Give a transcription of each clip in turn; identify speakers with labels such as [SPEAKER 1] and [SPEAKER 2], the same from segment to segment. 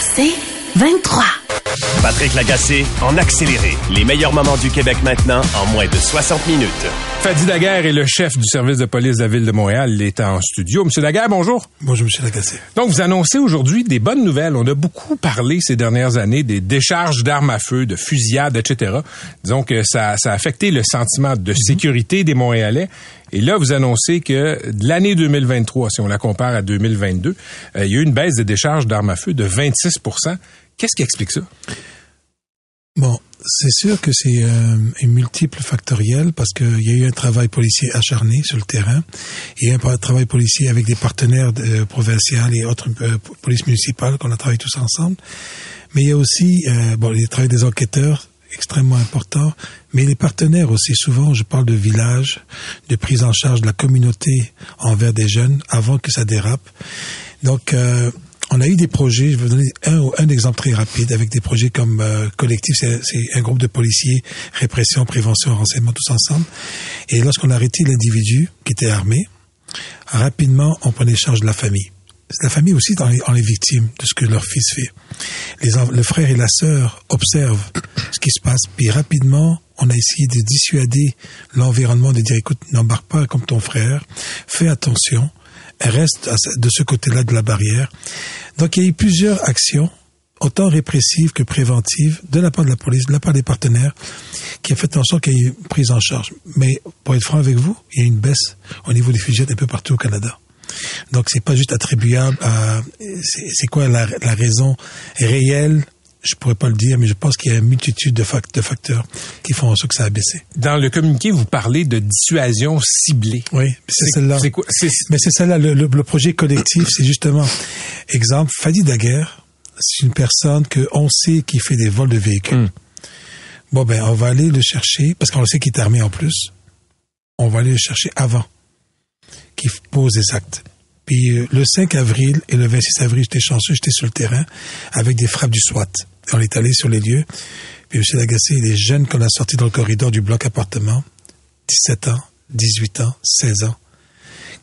[SPEAKER 1] c'est 23.
[SPEAKER 2] Patrick Lagacé en accéléré. Les meilleurs moments du Québec maintenant en moins de 60 minutes.
[SPEAKER 3] Fadi Daguerre est le chef du service de police de la ville de Montréal. Il est en studio. Monsieur Daguerre, bonjour.
[SPEAKER 4] Bonjour, Monsieur Lagacé.
[SPEAKER 3] Donc, vous annoncez aujourd'hui des bonnes nouvelles. On a beaucoup parlé ces dernières années des décharges d'armes à feu, de fusillades, etc. Disons que ça, ça a affecté le sentiment de sécurité des Montréalais. Et là, vous annoncez que de l'année 2023, si on la compare à 2022, euh, il y a eu une baisse des décharges d'armes à feu de 26 Qu'est-ce qui explique ça?
[SPEAKER 4] Bon, c'est sûr que c'est euh, multiple factoriel parce qu'il y a eu un travail policier acharné sur le terrain. Il y a un travail policier avec des partenaires de, provinciaux et autres euh, polices municipales qu'on a travaillé tous ensemble. Mais il y a aussi euh, bon, le travail des enquêteurs extrêmement important, mais les partenaires aussi. Souvent, je parle de village, de prise en charge de la communauté envers des jeunes avant que ça dérape. Donc, euh, on a eu des projets, je vais vous donner un, un exemple très rapide, avec des projets comme euh, Collectif, c'est un groupe de policiers, répression, prévention, renseignement, tous ensemble. Et lorsqu'on a arrêté l'individu qui était armé, rapidement, on prenait charge de la famille. La famille aussi dans les, les victimes de ce que leur fils fait. Les, le frère et la sœur observent ce qui se passe, puis rapidement, on a essayé de dissuader l'environnement, de dire, écoute, n'embarque pas comme ton frère, fais attention, reste de ce côté-là de la barrière. Donc il y a eu plusieurs actions, autant répressives que préventives, de la part de la police, de la part des partenaires, qui a fait en sorte qu'il y ait une prise en charge. Mais pour être franc avec vous, il y a une baisse au niveau des fusillades un peu partout au Canada. Donc c'est pas juste attribuable à c'est quoi la raison réelle je pourrais pas le dire, mais je pense qu'il y a une multitude de, facteurs qui font en sorte que ça a baissé.
[SPEAKER 3] Dans le communiqué, vous parlez de dissuasion ciblée.
[SPEAKER 4] Oui, c'est celle-là. Mais c'est celle-là. Le, projet collectif, c'est justement, exemple, Fadi Daguerre, c'est une personne que on sait qui fait des vols de véhicules. Hmm. Bon, ben, on va aller le chercher, parce qu'on sait qu'il est armé en plus. On va aller le chercher avant qu'il pose des actes. Puis euh, le 5 avril et le 26 avril, j'étais chanceux, j'étais sur le terrain avec des frappes du SWAT. On est allé sur les lieux. Puis M. Lagacé, les jeunes qu'on a sortis dans le corridor du bloc appartement, 17 ans, 18 ans, 16 ans.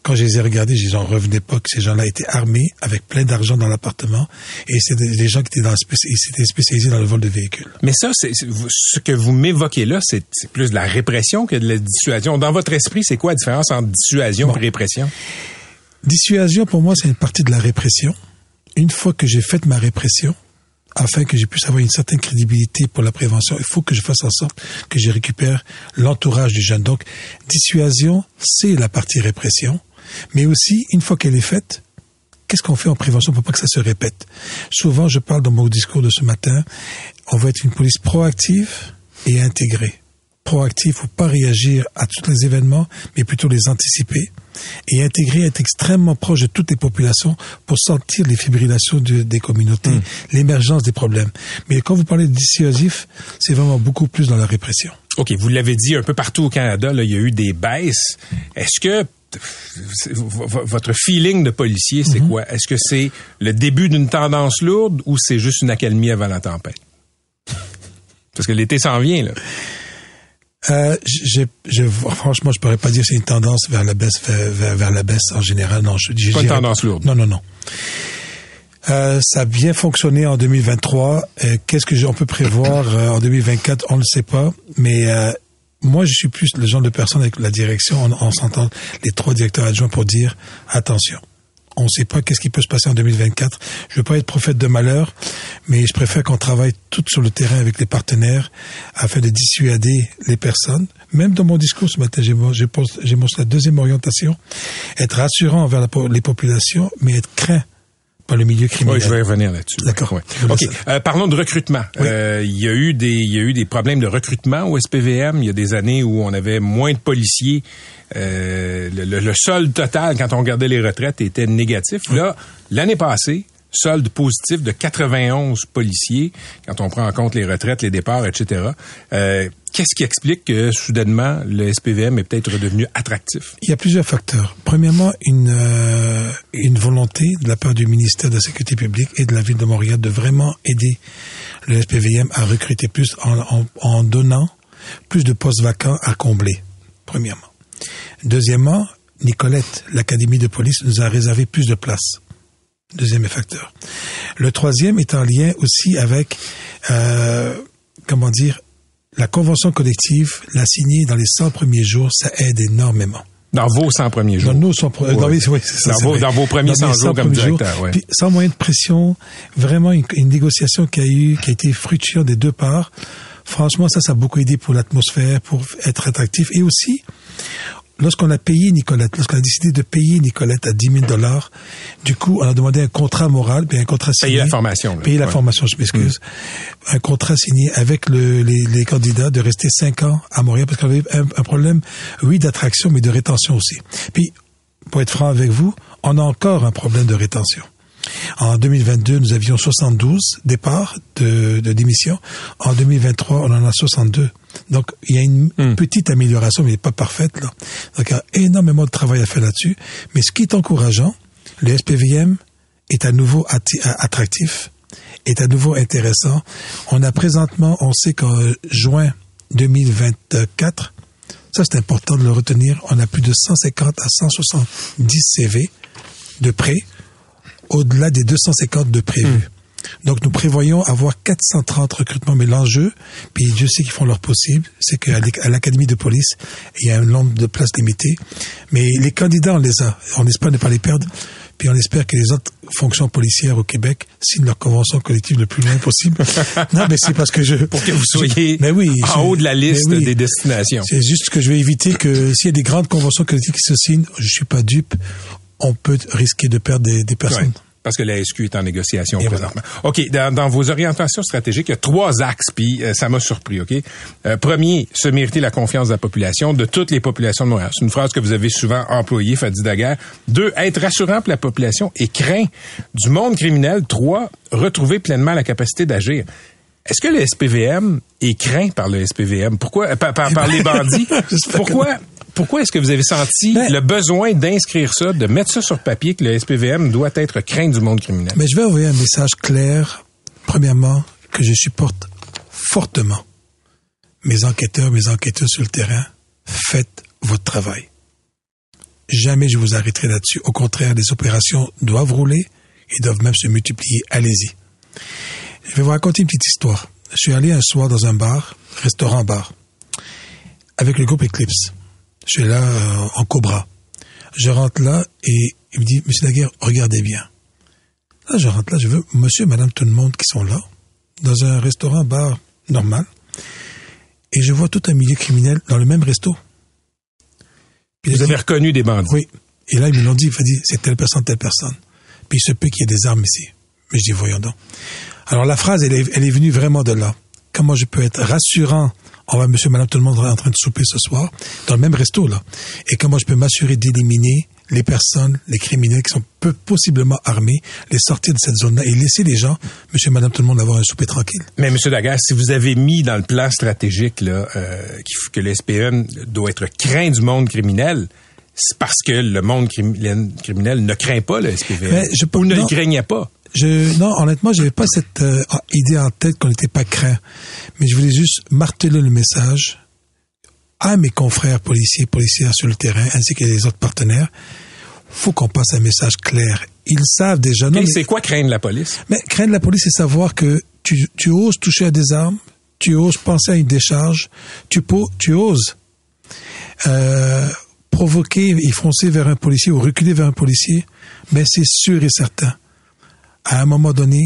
[SPEAKER 4] Quand je les ai regardés, j'en revenais pas que ces gens-là étaient armés avec plein d'argent dans l'appartement et c'est des gens qui étaient, dans, spécialisés dans le vol de véhicules.
[SPEAKER 3] Mais ça, c'est ce que vous m'évoquez là, c'est plus de la répression que de la dissuasion. Dans votre esprit, c'est quoi la différence entre dissuasion et répression?
[SPEAKER 4] Dissuasion, pour moi, c'est une partie de la répression. Une fois que j'ai fait ma répression, afin que je puisse avoir une certaine crédibilité pour la prévention, il faut que je fasse en sorte que je récupère l'entourage du jeune. Donc, dissuasion, c'est la partie répression. Mais aussi, une fois qu'elle est faite, qu'est-ce qu'on fait en prévention pour pas que ça se répète? Souvent, je parle dans mon discours de ce matin, on va être une police proactive et intégrée. Proactive, faut pas réagir à tous les événements, mais plutôt les anticiper et intégrer, être extrêmement proche de toutes les populations pour sentir les fibrillations des communautés, hmm. l'émergence des problèmes. Mais quand vous parlez de dissuasif, c'est vraiment beaucoup plus dans la répression.
[SPEAKER 3] OK, vous l'avez dit un peu partout au Canada, là, il y a eu des baisses. Est-ce que votre feeling de policier, c'est mm-hmm. quoi? Est-ce que c'est le début d'une tendance lourde ou c'est juste une accalmie avant la tempête? Parce que l'été s'en vient, là.
[SPEAKER 4] Euh, je, je, franchement, je pourrais pas dire c'est une tendance vers la baisse, vers, vers, la baisse en général. Non, je,
[SPEAKER 3] pas une tendance lourde.
[SPEAKER 4] Non, non, non. Euh, ça a bien fonctionné en 2023. Euh, Qu'est-ce que on peut prévoir euh, en 2024 On ne le sait pas. Mais euh, moi, je suis plus le genre de personne avec la direction. On, on s'entend les trois directeurs adjoints pour dire attention on ne sait pas qu'est-ce qui peut se passer en 2024. Je ne veux pas être prophète de malheur, mais je préfère qu'on travaille tout sur le terrain avec les partenaires afin de dissuader les personnes. Même dans mon discours ce matin, j'ai montré la deuxième orientation, être rassurant envers les populations, mais être craint par le milieu criminel.
[SPEAKER 3] Oui, je vais revenir là-dessus.
[SPEAKER 4] D'accord.
[SPEAKER 3] OK. Euh, parlons de recrutement. Euh, il y a eu des il y a eu des problèmes de recrutement au SPVM. Il y a des années où on avait moins de policiers. Euh, le, solde total quand on regardait les retraites était négatif. Là, l'année passée, solde positif de 91 policiers quand on prend en compte les retraites, les départs, etc. Euh, Qu'est-ce qui explique que soudainement le SPVM est peut-être redevenu attractif?
[SPEAKER 4] Il y a plusieurs facteurs. Premièrement, une euh, une volonté de la part du ministère de la Sécurité publique et de la ville de Montréal de vraiment aider le SPVM à recruter plus en, en, en donnant plus de postes vacants à combler. Premièrement. Deuxièmement, Nicolette, l'Académie de police, nous a réservé plus de places. Deuxième facteur. Le troisième est en lien aussi avec, euh, comment dire, la convention collective, la signer dans les 100 premiers jours, ça aide énormément.
[SPEAKER 3] Dans vos 100 premiers jours.
[SPEAKER 4] Dans nos 100
[SPEAKER 3] Oui.
[SPEAKER 4] dans, les- oui, c'est ça,
[SPEAKER 3] Dans vos- dans vos premiers
[SPEAKER 4] mes
[SPEAKER 3] 100 jours comme
[SPEAKER 4] premiers
[SPEAKER 3] directeur, ouais.
[SPEAKER 4] Puis sans moyen de pression, vraiment une, une négociation qui a eu, qui a été fructueuse des deux parts. Franchement, ça, ça a beaucoup aidé pour l'atmosphère, pour être attractif. Et aussi, lorsqu'on a payé Nicolette, lorsqu'on a décidé de payer Nicolette à 10 000 dollars, du coup, on a demandé un contrat moral, puis un contrat signé.
[SPEAKER 3] Payer la formation, là.
[SPEAKER 4] Payer la formation, je m'excuse. Un contrat signé avec le- les, les candidats de rester cinq ans à Montréal, parce qu'on avait un, un problème, oui, d'attraction, mais de rétention aussi. Puis, pour être franc avec vous, on a encore un problème de rétention. En 2022, nous avions 72 départs de, de démission. En 2023, on en a 62. Donc, il y a une petite amélioration, mais pas parfaite. Là. Donc, il y a énormément de travail à faire là-dessus. Mais ce qui est encourageant, le SPVM est à nouveau attractif, est à nouveau intéressant. On a présentement, on sait qu'en juin 2024, ça c'est important de le retenir, on a plus de 150 à 170 CV de prêts, au-delà des 250 de prévus. Donc nous prévoyons avoir 430 recrutements, mais l'enjeu, puis Dieu sait qu'ils font leur possible, c'est qu'à l'Académie de police, il y a un nombre de places limitées, mais les candidats, on les a. On espère ne pas les perdre, puis on espère que les autres fonctions policières au Québec signent leur convention collective le plus loin possible. non, mais c'est parce que je...
[SPEAKER 3] Pour que vous soyez
[SPEAKER 4] mais oui,
[SPEAKER 3] en
[SPEAKER 4] je-
[SPEAKER 3] haut de la liste
[SPEAKER 4] oui.
[SPEAKER 3] des destinations.
[SPEAKER 4] C'est juste que je vais éviter que s'il y a des grandes conventions collectives qui se signent, je suis pas dupe, on peut risquer de perdre des, des personnes.
[SPEAKER 3] Parce que la SQ est en négociation
[SPEAKER 4] Et
[SPEAKER 3] présentement. OK, dans, dans vos orientations stratégiques, il y a trois axes, puis euh, ça m'a surpris, OK? Euh, premier, se mériter la confiance de la population, de toutes les populations de Montréal. C'est une phrase que vous avez souvent employée, Fadi Daguerre. Deux, être rassurant pour la population et craint du monde criminel. Trois, retrouver pleinement la capacité d'agir. Est-ce que le SPVM est craint par le SPVM? Pourquoi? euh, Par, par- par les bandits?
[SPEAKER 4] J'espère que
[SPEAKER 3] Pourquoi? Pourquoi est-ce que vous avez senti
[SPEAKER 4] Ben-
[SPEAKER 3] le besoin d'inscrire ça, de mettre ça sur papier que le SPVM doit être craint du monde criminel?
[SPEAKER 4] Mais je vais envoyer un message clair, premièrement, que je supporte fortement mes enquêteurs, mes enquêteurs sur le terrain. Faites votre travail. Jamais je vous arrêterai là-dessus. Au contraire, les opérations doivent rouler et doivent même se multiplier. Allez-y. Je vais vous raconter une petite histoire. Je suis allé un soir dans un bar, restaurant-bar, avec le groupe Eclipse. Je suis là euh, en Cobra. Je rentre là et il me dit, Monsieur Daguerre, regardez bien. Là, je rentre là, je veux monsieur madame tout le monde qui sont là, dans un restaurant-bar normal, et je vois tout un milieu criminel dans le même resto. Puis
[SPEAKER 3] Vous avez
[SPEAKER 4] dit,
[SPEAKER 3] reconnu des bandits.
[SPEAKER 4] oui. Et là, ils me l'ont dit, il m'a dit, c'est telle personne, telle personne. Puis il se peut qu'il y ait des armes ici. Mais je dis, voyons donc. Alors la phrase, elle est, elle est venue vraiment de là. Comment je peux être rassurant on va, monsieur, madame, tout le monde est en train de souper ce soir, dans le même resto, là. Et comment je peux m'assurer d'éliminer les personnes, les criminels qui sont peu, possiblement armés, les sortir de cette zone-là et laisser les gens, monsieur, madame, tout le monde, avoir un souper tranquille?
[SPEAKER 3] Mais Monsieur Daguerre, si vous avez mis dans le plan stratégique là, euh, que le SPM doit être craint du monde criminel, c'est parce que le monde crimi- criminel ne craint pas le SPVM.
[SPEAKER 4] Mais je-
[SPEAKER 3] ou ne le craignait pas.
[SPEAKER 4] Je, non, honnêtement, j'avais pas cette euh, idée en tête qu'on n'était pas craint. Mais je voulais juste marteler le message à mes confrères policiers, policières sur le terrain, ainsi que les autres partenaires. Faut qu'on passe un message clair. Ils savent déjà. Non,
[SPEAKER 3] Et
[SPEAKER 4] mais,
[SPEAKER 3] c'est quoi craindre la police?
[SPEAKER 4] mais craindre la police, c'est savoir que tu, tu oses toucher à des armes, tu oses penser à une décharge, tu, tu oses euh, provoquer et foncer vers un policier ou reculer vers un policier, mais c'est sûr et certain. À un moment donné,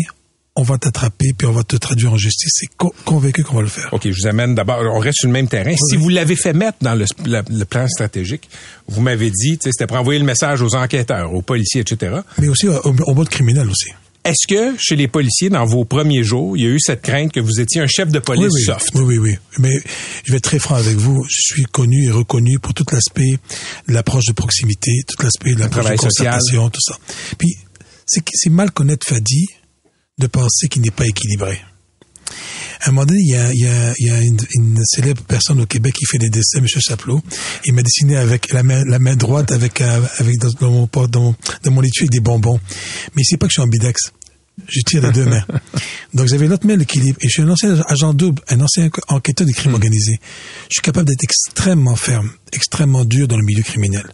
[SPEAKER 4] on va t'attraper puis on va te traduire en justice. C'est co- convaincu qu'on va le faire.
[SPEAKER 3] OK, je vous amène d'abord, on reste sur le même terrain. Si vous l'avez fait mettre dans le, la- le plan stratégique, vous m'avez dit, c'était pour envoyer le message aux enquêteurs, aux policiers, etc.
[SPEAKER 4] Mais aussi au, au mode criminel aussi.
[SPEAKER 3] Est-ce que chez les policiers, dans vos premiers jours, il y a eu cette crainte que vous étiez un chef de police
[SPEAKER 4] oui, oui,
[SPEAKER 3] soft?
[SPEAKER 4] Oui, oui, oui. Mais je vais être très franc avec vous. Je suis connu et reconnu pour tout l'aspect de l'approche de proximité, tout l'aspect de l'approche de
[SPEAKER 3] travail social.
[SPEAKER 4] concertation, tout ça. Puis, c'est mal connaître Fadi de penser qu'il n'est pas équilibré. À un moment donné, il y a, il y a- il y a une, une célèbre personne au Québec qui fait des dessins, M. Chaplot. Il m'a dessiné avec la main, la main droite avec, euh, avec dans, dans mon, dans, dans mon étui avec des bonbons. Mais c'est pas que je suis ambidex. Je tire des deux mains. Donc j'avais l'autre main l'équilibre. Et je suis un ancien agent double, un ancien enquêteur des crimes organisés. Je suis capable d'être extrêmement ferme, extrêmement dur dans le milieu criminel.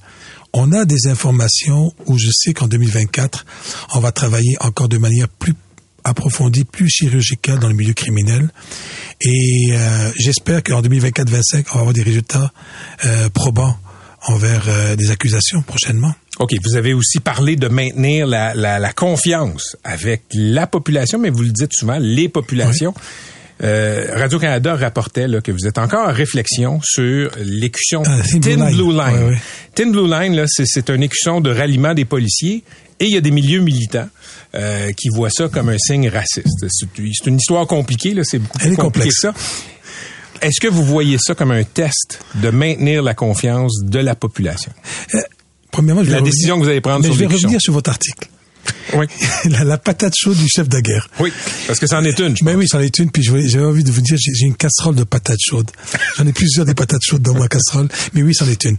[SPEAKER 4] On a des informations où je sais qu'en 2024, on va travailler encore de manière plus approfondie, plus chirurgicale dans le milieu criminel. Et euh, j'espère qu'en 2024-25, on va avoir des résultats euh, probants envers euh, des accusations prochainement.
[SPEAKER 3] OK, vous avez aussi parlé de maintenir la, la, la confiance avec la population, mais vous le dites souvent, les populations. Euh, Radio-Canada rapportait là, que vous êtes encore en réflexion sur l'écusson
[SPEAKER 4] Ah, Thin Blue
[SPEAKER 3] Blue
[SPEAKER 4] Line. Ouais, ouais.
[SPEAKER 3] Thin Blue Line, là, c'est, un écusson de ralliement des policiers et il y a des milieux militants euh, qui voient ça comme un signe raciste. C'est, une histoire compliquée, là, c'est beaucoup
[SPEAKER 4] Elle
[SPEAKER 3] plus
[SPEAKER 4] est
[SPEAKER 3] compliqué
[SPEAKER 4] complexe.
[SPEAKER 3] que ça. Est-ce que vous voyez ça comme un test de maintenir la confiance de la population?
[SPEAKER 4] Premièrement, je vais
[SPEAKER 3] La
[SPEAKER 4] revenir-
[SPEAKER 3] décision que vous allez prendre
[SPEAKER 4] mais
[SPEAKER 3] sur
[SPEAKER 4] je vais revenir sur votre article.
[SPEAKER 3] Oui.
[SPEAKER 4] la, la patate chaude du chef de guerre.
[SPEAKER 3] Oui, parce que c'en est une. je
[SPEAKER 4] Mais
[SPEAKER 3] pense.
[SPEAKER 4] oui, c'en est une. Puis j'avais envie de vous dire, j'ai une casserole de patates chaudes. J'en ai plusieurs des patates chaudes dans ma casserole. Mais oui, c'en est une.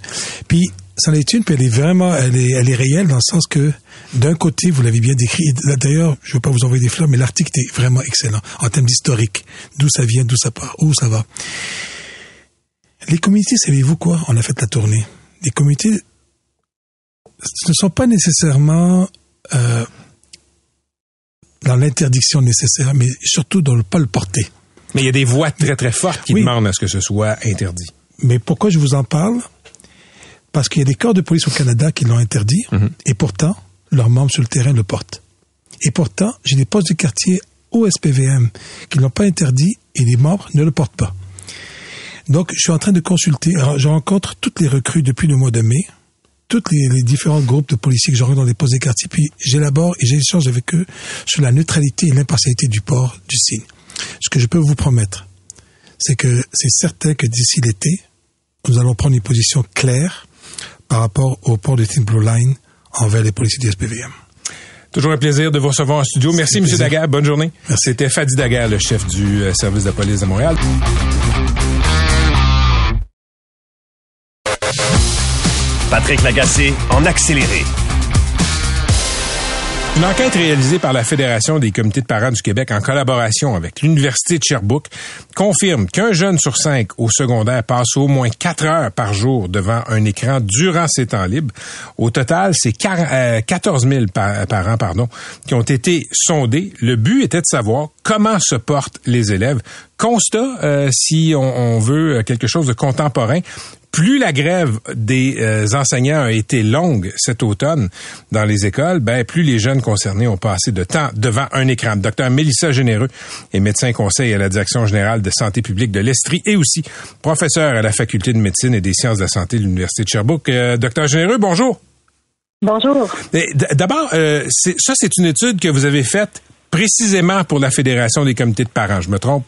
[SPEAKER 4] Puis c'en est une, puis elle est vraiment, elle est, elle est réelle dans le sens que d'un côté, vous l'avez bien décrit. D'ailleurs, je ne veux pas vous envoyer des fleurs, mais l'article est vraiment excellent en termes d'historique, d'où ça vient, d'où ça part, où ça va. Les communautés, savez-vous quoi? On a fait la tournée. Les communautés ce ne sont pas nécessairement euh, dans l'interdiction nécessaire, mais surtout dans le pas le porter.
[SPEAKER 3] Mais il y a des voix très très fortes qui
[SPEAKER 4] Oui.
[SPEAKER 3] demandent à ce que ce soit interdit.
[SPEAKER 4] Mais pourquoi je vous en parle? Parce qu'il y a des corps de police au Canada qui l'ont interdit, et pourtant, leurs membres sur le terrain le portent. Et pourtant, j'ai des postes de quartier au SPVM qui ne l'ont pas interdit, et les membres ne le portent pas. Donc, je suis en train de consulter. Alors, je rencontre toutes les recrues depuis le mois de mai, tous les, les différents groupes de policiers que j'aurai dans les postes de quartier, puis j'élabore et j'échange avec eux sur la neutralité et l'impartialité du port du signe. Ce que je peux vous promettre, c'est que c'est certain que d'ici l'été, nous allons prendre une position claire par rapport au port de Thin Blue Line envers les policiers du SPVM.
[SPEAKER 3] Toujours un plaisir de vous recevoir en studio. Merci, M. Daguerre. Bonne journée.
[SPEAKER 4] Merci.
[SPEAKER 3] C'était Fadi Daguerre, le chef du euh, service de police de Montréal.
[SPEAKER 2] Patrick Lagacé en accéléré.
[SPEAKER 3] Une enquête réalisée par la Fédération des comités de parents du Québec en collaboration avec l'Université de Sherbrooke confirme qu'un jeune sur cinq au secondaire passe au moins quatre heures par jour devant un écran durant ses temps libres. Au total, c'est quar- euh, 14 000 par- parents pardon, qui ont été sondés. Le but était de savoir comment se portent les élèves. Constat, euh, si on veut quelque chose de contemporain, plus la grève des euh, enseignants a été longue cet automne dans les écoles, ben plus les jeunes concernés ont passé de temps devant un écran. Docteur Mélissa Généreux est médecin conseil à la Direction générale de santé publique de l'Estrie et aussi professeur à la Faculté de médecine et des sciences de la santé de l'Université de Sherbrooke. Euh, Docteur Généreux, bonjour.
[SPEAKER 1] Bonjour.
[SPEAKER 3] D'abord, euh, ça c'est une étude que vous avez faite précisément pour la Fédération des comités de parents. Je me trompe?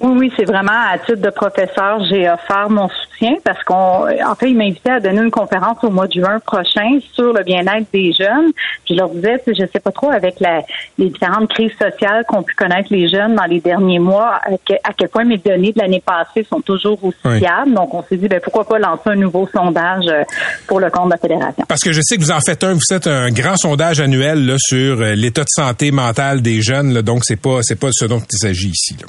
[SPEAKER 1] Oui, oui, c'est vraiment à titre de professeur, j'ai offert mon soutien parce qu'on, en fait, ils m'invitaient à donner une conférence au mois de juin prochain sur le bien-être des jeunes. Puis je leur disais, je sais pas trop avec la, les différentes crises sociales qu'ont pu connaître les jeunes dans les derniers mois, à, que- à quel point mes données de l'année passée sont toujours aussi
[SPEAKER 3] Oui.
[SPEAKER 1] fiables. Donc, on s'est dit, ben pourquoi pas lancer un nouveau sondage euh, pour le compte de la fédération.
[SPEAKER 3] Parce que je sais que vous en faites un, vous faites un grand sondage annuel là, sur euh, l'état de santé mentale des jeunes, là, donc c'est pas c'est pas ce dont il s'agit ici. là.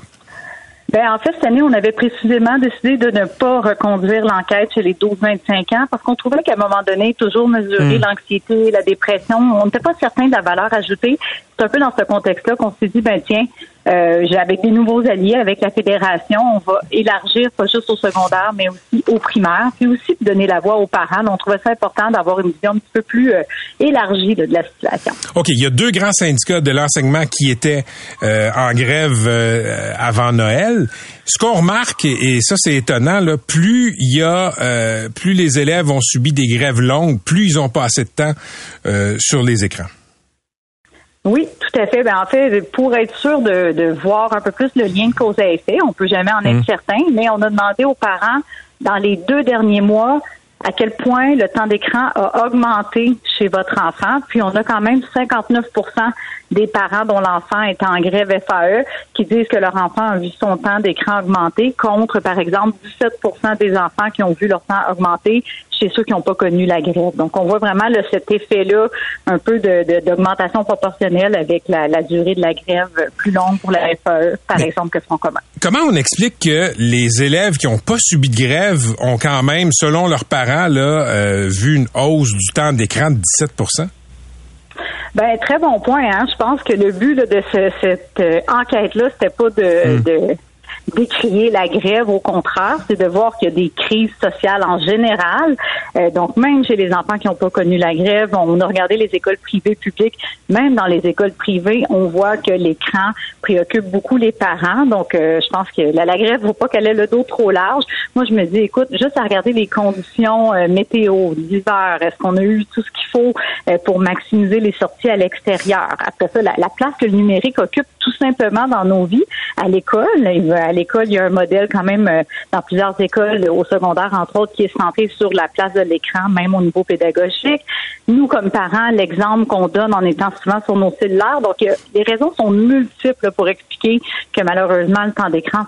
[SPEAKER 1] Ben, en fait, cette année, on avait précisément décidé de ne pas reconduire l'enquête chez les 12-25 ans parce qu'on trouvait qu'à un moment donné, toujours mesurer l'anxiété, la dépression, on n'était pas certain de la valeur ajoutée. C'est un peu dans ce contexte-là qu'on s'est dit, ben tiens, euh, avec des nouveaux alliés, avec la fédération, on va élargir pas juste au secondaire, mais aussi au primaire, puis aussi donner la voix aux parents. On trouvait ça important d'avoir une vision un petit peu plus euh, élargie de la situation.
[SPEAKER 3] OK, il y a deux grands syndicats de l'enseignement qui étaient euh, en grève euh, avant Noël. Ce qu'on remarque, et ça c'est étonnant, là, plus il y a, euh, plus les élèves ont subi des grèves longues, plus ils ont pas assez de temps euh, sur les écrans.
[SPEAKER 1] Oui, tout à fait. Ben, en fait, pour être sûr de, de voir un peu plus le lien de cause à effet, on peut jamais en être certain, mais on a demandé aux parents dans les deux derniers mois à quel point le temps d'écran a augmenté chez votre enfant. Puis on a quand même 59% des parents dont l'enfant est en grève FAE qui disent que leur enfant a vu son temps d'écran augmenter contre, par exemple, 17% des enfants qui ont vu leur temps augmenter chez ceux qui n'ont pas connu la grève. Donc, on voit vraiment là, cet effet-là, un peu de- de- d'augmentation proportionnelle avec la, la durée de la grève plus longue pour la FAE, par exemple, que Front commun.
[SPEAKER 3] Comment on explique que les élèves qui n'ont pas subi de grève ont quand même, selon leurs parents, là, euh, vu une hausse du temps d'écran de 17%
[SPEAKER 1] Ben très bon point. Hein? Je pense que le but de cette euh, enquête-là, c'était pas de, hmm. de décrier la grève. Au contraire, c'est de voir qu'il y a des crises sociales en général. Euh, donc, même chez les enfants qui n'ont pas connu la grève, on a regardé les écoles privées publiques. Même dans les écoles privées, on voit que l'écran préoccupe beaucoup les parents. Donc, euh, je pense que la, la grève, faut pas qu'elle ait le dos trop large. Moi, je me dis, écoute, juste à regarder les conditions euh, météo d'hiver, est-ce qu'on a eu tout ce qu'il faut pour maximiser les sorties à l'extérieur? Après ça, la, la, place que le numérique occupe tout simplement dans nos vies à l'école. À l'école, il y a un modèle quand même dans plusieurs écoles au secondaire, entre autres, qui est centré sur la place de l'écran, même au niveau pédagogique. Nous, comme parents, l'exemple qu'on donne en étant souvent sur nos cellulaires, donc les raisons sont multiples pour expliquer que malheureusement, le temps d'écran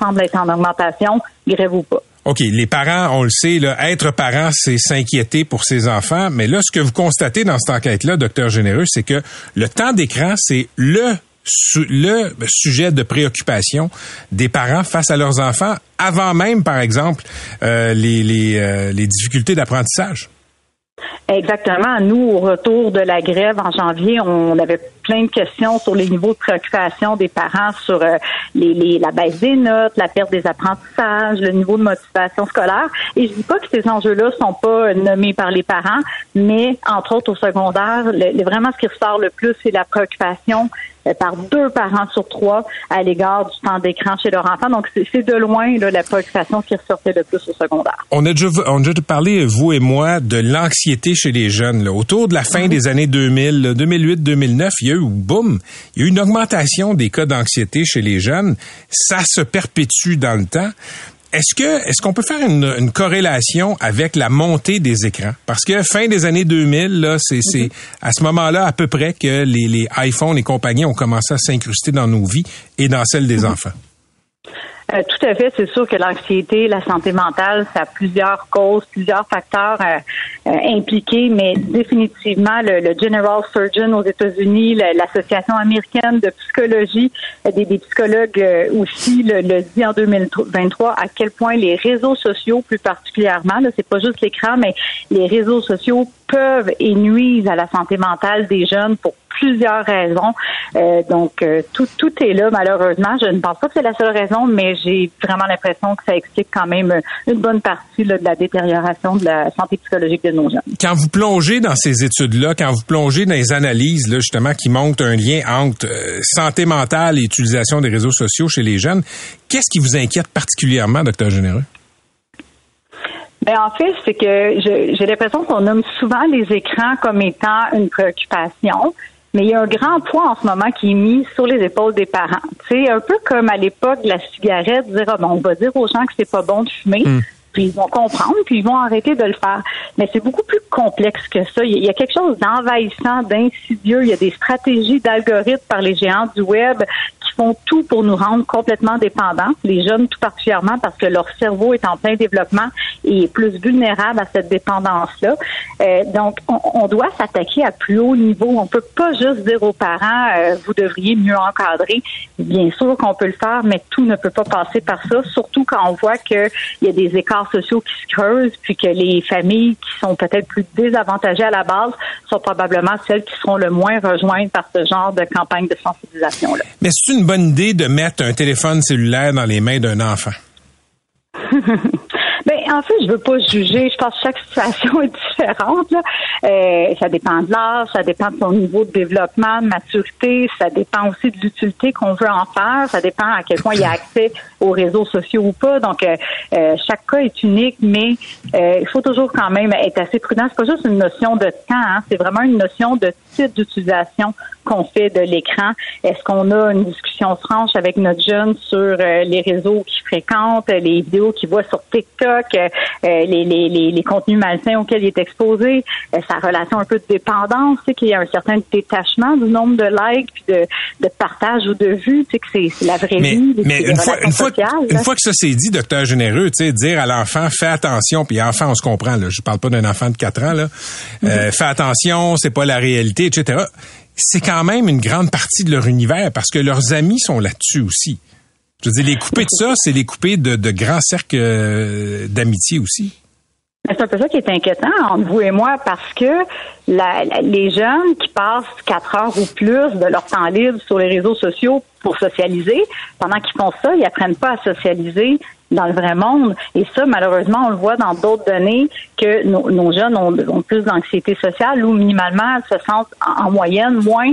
[SPEAKER 1] semble être en augmentation, grève ou pas?
[SPEAKER 3] OK, les parents, on le sait, là, être parent, c'est s'inquiéter pour ses enfants. Mais là, ce que vous constatez dans cette enquête-là, docteur Généreux, c'est que le temps d'écran, c'est le le sujet de préoccupation des parents face à leurs enfants avant même, par exemple, euh, les, les, euh, les difficultés d'apprentissage.
[SPEAKER 1] Exactement. Nous, au retour de la grève en janvier, on avait plein de questions sur les niveaux de préoccupation des parents, sur euh, les, la baisse des notes, la perte des apprentissages, le niveau de motivation scolaire. Et je dis pas que ces enjeux-là sont pas nommés par les parents, mais entre autres au secondaire, vraiment ce qui ressort le plus, c'est la préoccupation euh, par deux parents sur trois à l'égard du temps d'écran chez leur enfant. Donc, c'est de loin là, la préoccupation qui ressortait le plus au secondaire.
[SPEAKER 3] On a déjà, on a déjà parlé, vous et moi, de l'anxiété chez les jeunes. Là. Autour de la fin mhm. des années 2000, 2008-2009, il y a eu, boum, il y a eu une augmentation des cas d'anxiété chez les jeunes. Ça se perpétue dans le temps. Est-ce que est-ce qu'on peut faire une, corrélation avec la montée des écrans? Parce que fin des années 2000 là, c'est c'est à ce moment-là à peu près que les, les iPhones et compagnie ont commencé à s'incruster dans nos vies et dans celles des mhm. enfants.
[SPEAKER 1] Euh, tout à fait. C'est sûr que l'anxiété, la santé mentale, ça a plusieurs causes, plusieurs facteurs euh, euh, impliqués, mais définitivement, le, General Surgeon aux États-Unis, l'Association américaine de psychologie, des, des psychologues aussi le, le, dit en 2023 à quel point les réseaux sociaux, plus particulièrement, là, c'est pas juste l'écran, mais les réseaux sociaux peuvent et nuisent à la santé mentale des jeunes pour plusieurs raisons. Euh, donc, euh, tout, tout est là, malheureusement. Je ne pense pas que c'est la seule raison, mais j'ai vraiment l'impression que ça explique quand même une bonne partie de la détérioration de la santé psychologique de nos jeunes.
[SPEAKER 3] Quand vous plongez dans ces études-là, quand vous plongez dans les analyses, là, justement, qui montrent un lien entre euh, santé mentale et utilisation des réseaux sociaux chez les jeunes, qu'est-ce qui vous inquiète particulièrement, docteur Généreux?
[SPEAKER 1] Ben, en fait, c'est que j'ai l'impression qu'on nomme souvent les écrans comme étant une préoccupation, mais il y a un grand poids en ce moment qui est mis sur les épaules des parents. C'est un peu comme à l'époque de la cigarette, dire ah, ben, on va dire aux gens que c'est pas bon de fumer. Hmm. Puis ils vont comprendre, puis ils vont arrêter de le faire. Mais c'est beaucoup plus complexe que ça. Il y a quelque chose d'envahissant, d'insidieux. Il y a des stratégies d'algorithmes par les géants du web font tout pour nous rendre complètement dépendants, les jeunes tout particulièrement parce que leur cerveau est en plein développement et est plus vulnérable à cette dépendance-là. Euh, donc, on, doit s'attaquer à plus haut niveau. On peut pas juste dire aux parents, euh, vous devriez mieux encadrer. Bien sûr qu'on peut le faire, mais tout ne peut pas passer par ça, surtout quand on voit qu'il y a des écarts sociaux qui se creusent, puis que les familles qui sont peut-être plus désavantagées à la base sont probablement celles qui seront le moins rejointes par ce genre de campagne de sensibilisation-là.
[SPEAKER 3] Mais c'est une bonne idée de mettre un téléphone cellulaire dans les mains d'un enfant?
[SPEAKER 1] Ben, en fait, je veux pas juger. Je pense que chaque situation est différente. Euh, ça dépend de l'âge, ça dépend de son niveau de développement, de maturité, ça dépend aussi de l'utilité qu'on veut en faire, ça dépend à quel point il y a accès aux réseaux sociaux ou pas. Donc, euh, euh, chaque cas est unique, mais il faut toujours quand même être assez prudent. C'est pas juste une notion de temps, hein. c'est vraiment une notion de type d'utilisation qu'on fait de l'écran. Est-ce qu'on a une discussion franche avec notre jeune sur les réseaux qu'il fréquente, les vidéos qu'il voit sur TikTok, les, les, les, les, contenus malsains auxquels il est exposé, sa relation un peu de dépendance, tu sais, qu'il y a un certain détachement du nombre de likes puis de, de partage ou de vues, tu sais, que c'est la vraie vie.
[SPEAKER 3] Mais une fois, une fois, une fois que ça s'est dit, docteur Généreux, tu sais, dire à l'enfant, fais attention, puis enfant, on se comprend, là, je parle pas d'un enfant de 4 ans, là, euh, mhm. fais attention, c'est pas la réalité, etc. C'est quand même une grande partie de leur univers parce que leurs amis sont là-dessus aussi. Je veux dire, les couper de ça, c'est les couper de, grands cercles euh, d'amitié aussi.
[SPEAKER 1] C'est un peu ça qui est inquiétant entre vous et moi parce que les jeunes qui passent quatre heures ou plus de leur temps libre sur les réseaux sociaux pour socialiser, pendant qu'ils font ça, ils apprennent pas à socialiser dans le vrai monde. Et ça, malheureusement, on le voit dans d'autres données que nos, jeunes ont, plus d'anxiété sociale ou minimalement se sentent en moyenne moins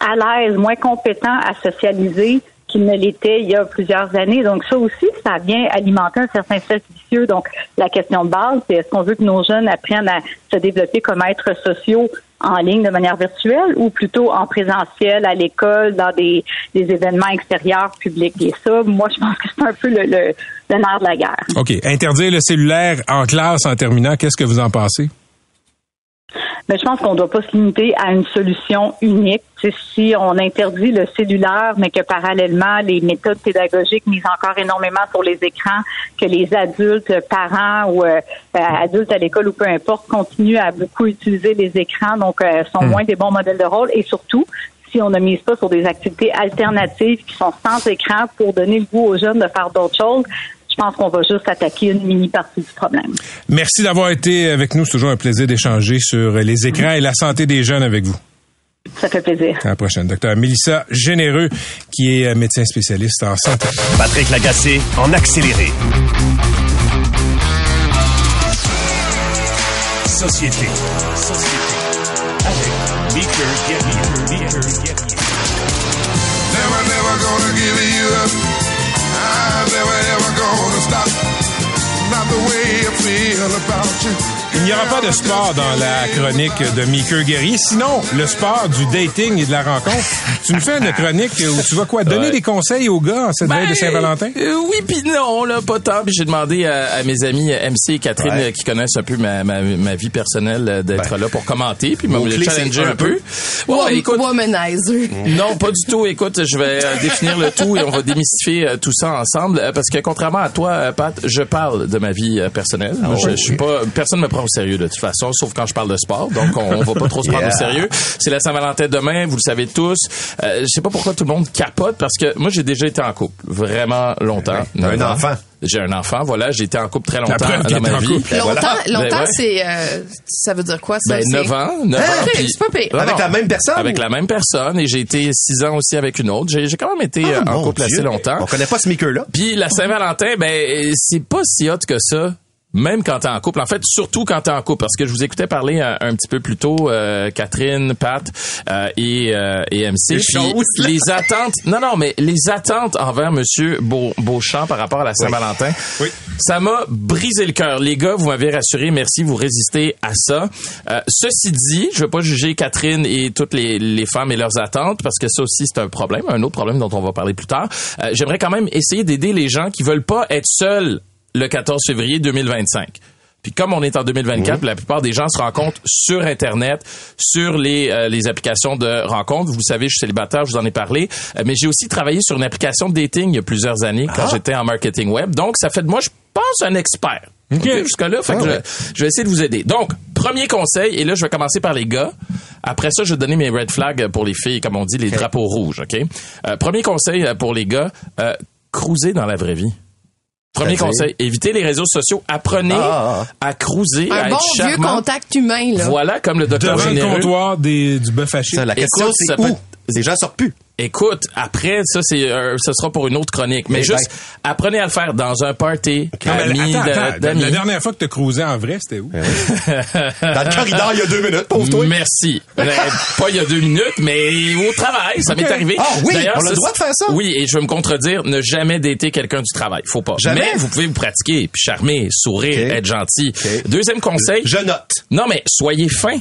[SPEAKER 1] à l'aise, moins compétents à socialiser qu'il ne l'était il y a plusieurs années. Donc ça aussi, ça vient alimenter un certain cercle vicieux. Donc la question de base, c'est est-ce qu'on veut que nos jeunes apprennent à se développer comme êtres sociaux en ligne de manière virtuelle ou plutôt en présentiel à l'école, dans des, événements extérieurs publics. Et ça, moi, je pense que c'est un peu le, le, nerf de la guerre.
[SPEAKER 3] OK. Interdire le cellulaire en classe en terminant, qu'est-ce que vous en pensez?
[SPEAKER 1] Mais je pense qu'on ne doit pas se limiter à une solution unique. si on interdit le cellulaire, mais que parallèlement, les méthodes pédagogiques misent encore énormément sur les écrans, que les adultes, parents ou euh, adultes à l'école ou peu importe, continuent à beaucoup utiliser les écrans, donc euh, sont hmm. moins des bons modèles de rôle. Et surtout, si on ne mise pas sur des activités alternatives qui sont sans écran pour donner le goût aux jeunes de faire d'autres choses, je pense qu'on va juste attaquer une mini partie du problème.
[SPEAKER 3] Merci d'avoir été avec nous. C'est toujours un plaisir d'échanger sur les écrans et la santé des jeunes avec vous.
[SPEAKER 1] Ça fait plaisir.
[SPEAKER 3] À la prochaine. Docteur Mélissa Généreux, qui est médecin spécialiste en santé.
[SPEAKER 2] Patrick Lagacé, en accéléré. Société. Société. Avec Never, never gonna give you up.
[SPEAKER 3] stop, not the way Il n'y aura pas de sport dans la chronique de Mickey Guerrier. Sinon, le sport du dating et de la rencontre. Tu nous fais une chronique où tu vas quoi? Donner des conseils aux gars en cette veille de ben, Saint-Valentin?
[SPEAKER 5] Euh, oui, puis non, là, pas tant. Puis j'ai demandé à, mes amis MC et Catherine qui connaissent un peu ma, ma, ma vie personnelle euh, d'être ben. là pour commenter puis me challenger un peu.
[SPEAKER 6] Ouais, écoute, womanizer.
[SPEAKER 5] Non, pas du tout. Écoute, je vais euh, définir le tout et on va démystifier tout ça ensemble parce que contrairement à toi, Pat, je parle de ma vie personnelle. Ah je, je, suis pas personne me prend au sérieux de toute façon, sauf quand je parle de sport. Donc, on, on va pas trop se prendre au sérieux. C'est la Saint-Valentin demain, vous le savez tous. Euh, je sais pas pourquoi tout le monde capote, parce que moi, j'ai déjà été en couple vraiment longtemps.
[SPEAKER 7] Un enfant.
[SPEAKER 5] J'ai un enfant, voilà. J'ai été en couple très longtemps dans ma vie.
[SPEAKER 6] Longtemps, longtemps c'est, euh, ça veut dire quoi, ça?
[SPEAKER 5] Ben, 9 ans. 9 ans.
[SPEAKER 6] c'est pas pire.
[SPEAKER 7] Avec la même personne?
[SPEAKER 5] Avec la même personne. Et j'ai été 6 ans aussi avec une autre. J'ai, j'ai quand même été ah, euh, en couple assez longtemps.
[SPEAKER 7] On connaît pas ce maker-là.
[SPEAKER 5] Puis la Saint-Valentin, ben, c'est pas si hot que ça même quand t'es en couple. En fait, surtout quand t'es en couple, parce que je vous écoutais parler un, petit peu plus tôt, euh, Catherine, Pat euh, et, euh, et MC. les attentes, non, non, mais les attentes envers Monsieur Beauchamp par rapport à la Saint-Valentin, oui. ça m'a brisé le cœur. Les gars, vous m'avez rassuré, merci, vous résistez à ça. ceci dit, je veux pas juger Catherine et toutes les, les femmes et leurs attentes, parce que ça aussi c'est un problème, un autre problème dont on va parler plus tard. J'aimerais quand même essayer d'aider les gens qui veulent pas être seuls le 14 février 2025. Puis comme on est en 2024, la plupart des gens se rencontrent sur Internet, sur les, euh, les applications de rencontres. Vous savez, je suis célibataire, je vous en ai parlé. Euh, mais j'ai aussi travaillé sur une application de dating il y a plusieurs années quand ah. j'étais en marketing web. Donc, ça fait de moi, je pense, un expert. Okay. Jusque-là, fait que ah je, vais essayer de vous aider. Donc, premier conseil, et là, je vais commencer par les gars. Après ça, je vais donner mes red flags pour les filles, comme on dit, les drapeaux rouges, OK? Euh, premier conseil pour les gars, euh, cruiser dans la vraie vie. Premier conseil, évitez les réseaux sociaux. Apprenez ah, à cruiser,
[SPEAKER 6] un
[SPEAKER 5] à
[SPEAKER 6] bon
[SPEAKER 5] être
[SPEAKER 6] vieux contact humain. Là.
[SPEAKER 5] Voilà, comme le docteur
[SPEAKER 3] Devant
[SPEAKER 5] généreux.
[SPEAKER 3] le comptoir des, du bœuf haché.
[SPEAKER 7] la question, c'est où? Les gens sortent plus.
[SPEAKER 5] Écoute, après ça c'est euh, ce sera pour une autre chronique, mais, juste apprenez à le faire dans un party
[SPEAKER 3] amis, La dernière fois que tu cruisé en vrai, c'était où?
[SPEAKER 7] Dans le corridor il y a deux minutes, pauvre toi.
[SPEAKER 5] Merci. Ben, pas il y a deux minutes, mais au travail, ça m'est arrivé.
[SPEAKER 7] Ah oui, on a le droit de faire ça.
[SPEAKER 5] Oui, et je veux me contredire, ne jamais dater quelqu'un du travail, faut pas.
[SPEAKER 7] Jamais?
[SPEAKER 5] Mais vous pouvez vous pratiquer, puis charmer, sourire, être gentil. Deuxième conseil.
[SPEAKER 7] Je note.
[SPEAKER 5] Non mais soyez fin.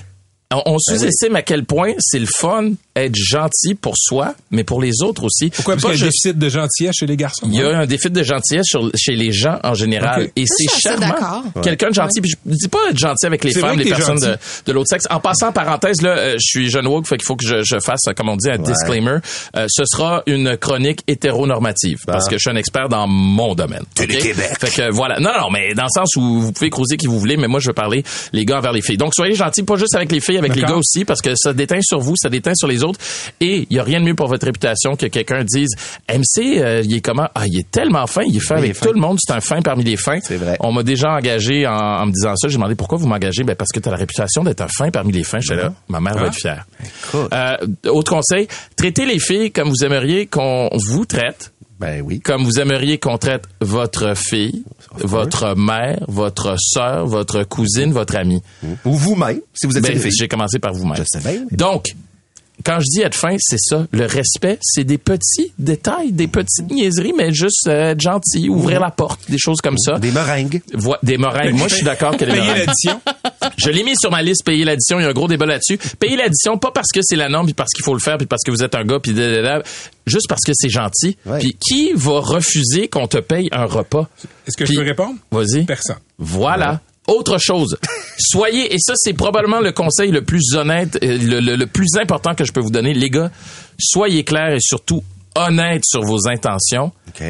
[SPEAKER 5] On, ben sous-estime à quel point c'est le fun être gentil pour soi, mais pour les autres aussi.
[SPEAKER 3] Pourquoi? Parce qu'il y a un déficit de gentillesse chez les garçons.
[SPEAKER 5] Il y a un déficit de gentillesse chez les gens en général. Et c'est charmant. Quelqu'un de gentil. Puis je dis pas être gentil avec les femmes, les personnes de, de l'autre sexe. En passant, parenthèse, là, euh, je suis jeune woke, fait qu'il faut que je, je, fasse, comme on dit, un disclaimer. Euh, ce sera une chronique hétéronormative. Parce que je suis un expert dans mon domaine.
[SPEAKER 7] Okay? Québec.
[SPEAKER 5] Fait que voilà. Non, non, mais dans le sens où vous pouvez croiser qui vous voulez, mais moi, je veux parler les gars envers les filles. Donc, soyez gentils, pas juste avec les filles, avec les gars aussi, parce que ça déteint sur vous, ça déteint sur les les autres. Et il y a rien de mieux pour votre réputation que quelqu'un dise MC, euh, il est comment? Ah, il est tellement fin, il est fin
[SPEAKER 7] il
[SPEAKER 5] avec
[SPEAKER 7] est fin.
[SPEAKER 5] tout le monde, c'est un fin parmi les fins.
[SPEAKER 7] C'est vrai.
[SPEAKER 5] On m'a déjà engagé en, en me disant ça. J'ai demandé pourquoi vous m'engagez. Ben parce que tu as la réputation d'être un fin parmi les fins. J'étais là, ma mère va être fière.
[SPEAKER 7] Écoute.
[SPEAKER 5] Euh, autre conseil, traitez les filles comme vous aimeriez qu'on vous traite
[SPEAKER 7] Ben oui.
[SPEAKER 5] comme vous aimeriez qu'on traite votre fille, votre mère, votre sœur, votre cousine, votre amie.
[SPEAKER 7] Ou vous-même, si vous êtes
[SPEAKER 5] Ben,
[SPEAKER 7] une fille.
[SPEAKER 5] J'ai commencé par vous-même.
[SPEAKER 7] Je sais bien.
[SPEAKER 5] Donc, quand je dis être fin, c'est ça. Le respect, c'est des petits détails, des petites niaiseries, mais juste euh, être gentil, ouvrir la porte, des choses comme ça.
[SPEAKER 7] Des meringues.
[SPEAKER 5] Des meringues. Moi, je suis d'accord que les
[SPEAKER 3] Payer l'addition.
[SPEAKER 5] Je l'ai mis sur ma liste, payer l'addition. Il y a un gros débat là-dessus. Payer l'addition, pas parce que c'est la norme, puis parce qu'il faut le faire, puis parce que vous êtes un gars, puis juste parce que c'est gentil.
[SPEAKER 7] Ouais.
[SPEAKER 5] Puis qui va refuser qu'on te paye un repas?
[SPEAKER 3] Est-ce que
[SPEAKER 5] Puis-
[SPEAKER 3] je peux répondre?
[SPEAKER 5] Vas-y.
[SPEAKER 3] Personne.
[SPEAKER 5] Voilà. Autre chose. Soyez, et ça c'est probablement le conseil le plus honnête, euh, le, le- le plus important que je peux vous donner, les gars, soyez clairs et surtout honnêtes sur vos intentions.
[SPEAKER 7] OK.